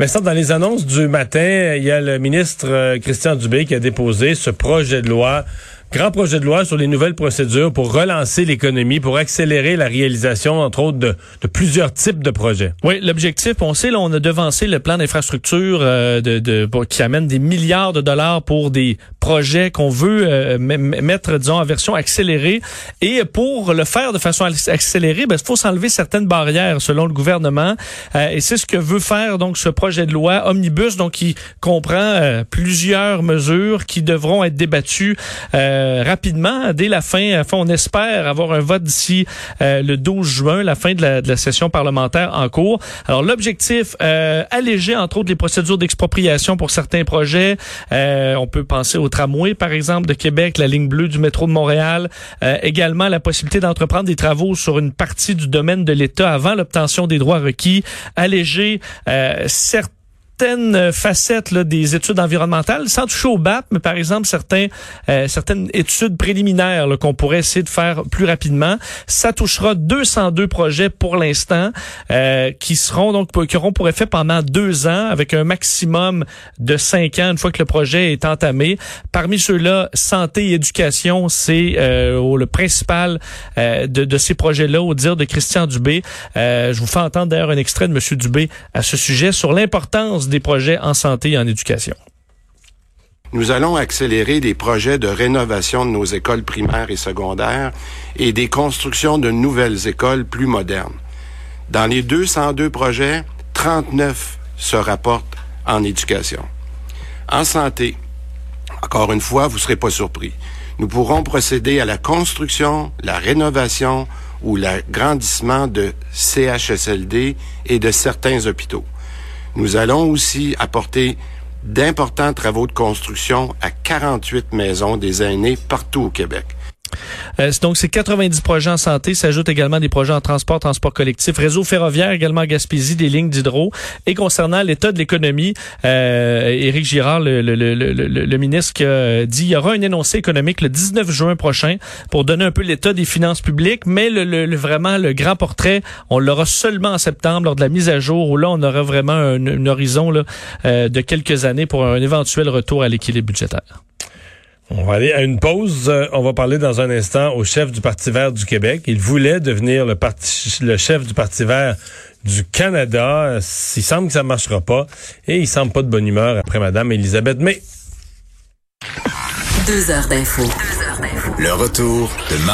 Mais ça, dans les annonces du matin, il y a le ministre euh, Christian Dubé qui a déposé ce projet de loi grand projet de loi sur les nouvelles procédures pour relancer l'économie, pour accélérer la réalisation, entre autres, de, plusieurs types de projets. Oui, l'objectif, on sait, là, on a devancé le plan d'infrastructure euh, de, de, qui amène des milliards de dollars pour des projets qu'on veut euh, mettre, disons, en version accélérée. Et pour le faire de façon accélérée, ben, il faut s'enlever certaines barrières, selon le gouvernement. Euh, et c'est ce que veut faire donc ce projet de loi omnibus, donc qui comprend plusieurs mesures qui devront être débattues. Euh, rapidement, dès la fin. Enfin, on espère avoir un vote d'ici euh, le 12 juin, la fin de la, de la, session parlementaire en cours. Alors, l'objectif, euh, alléger entre autres les procédures d'expropriation pour certains projets. on peut penser au tramway, par exemple, de Québec, la ligne bleue du métro de Montréal. également, la possibilité d'entreprendre des travaux sur une partie du domaine de l'État avant l'obtention des droits requis. Alléger certains certaines facettes des études environnementales, sans toucher au BAP, mais par exemple euh, certaines études préliminaires qu'on pourrait essayer de faire plus rapidement. Ça touchera 202 projets pour l'instant euh, qui seront donc qui auront pour effet pendant deux ans avec un maximum de cinq ans une fois que le projet est entamé. Parmi ceux-là, santé et éducation, c'est euh, le principal de, de, ces projets-là, au dire de Christian Dubé. je vous fais entendre d'ailleurs un extrait de Monsieur Dubé à ce sujet sur l'importance des projets en santé et en éducation. Nous allons accélérer des projets de rénovation de nos écoles primaires et secondaires et des constructions de nouvelles écoles plus modernes. Dans les 202 projets, 39 se rapportent en éducation. En santé, encore une fois, vous ne serez pas surpris. Nous pourrons procéder à la construction, la rénovation ou l'agrandissement de CHSLD et de certains hôpitaux. Nous allons aussi apporter d'importants travaux de construction à 48 maisons des aînés partout au Québec. Euh, donc, c'est 90 projets en santé. S'ajoutent également des projets en transport, transport collectif, réseau ferroviaire également à Gaspésie, des lignes d'hydro. Et concernant l'état de l'économie, euh, Éric Girard, le, ministre, dit il y aura un énoncé économique le 19 juin prochain pour donner un peu l'état des finances publiques, mais le, vraiment le grand portrait, on l'aura seulement en septembre lors de la mise à jour où là, on aura vraiment un, horizon euh, de quelques années pour un éventuel retour à l'équilibre budgétaire. On va aller à une pause. Euh, on va parler dans un instant au chef du Parti vert du Québec. Il voulait devenir le, parti, le chef du Parti vert du Canada. Il semble que ça ne marchera pas. Et il semble pas de bonne humeur après Madame Elisabeth Mais Deux heures d'info. Le retour de Marie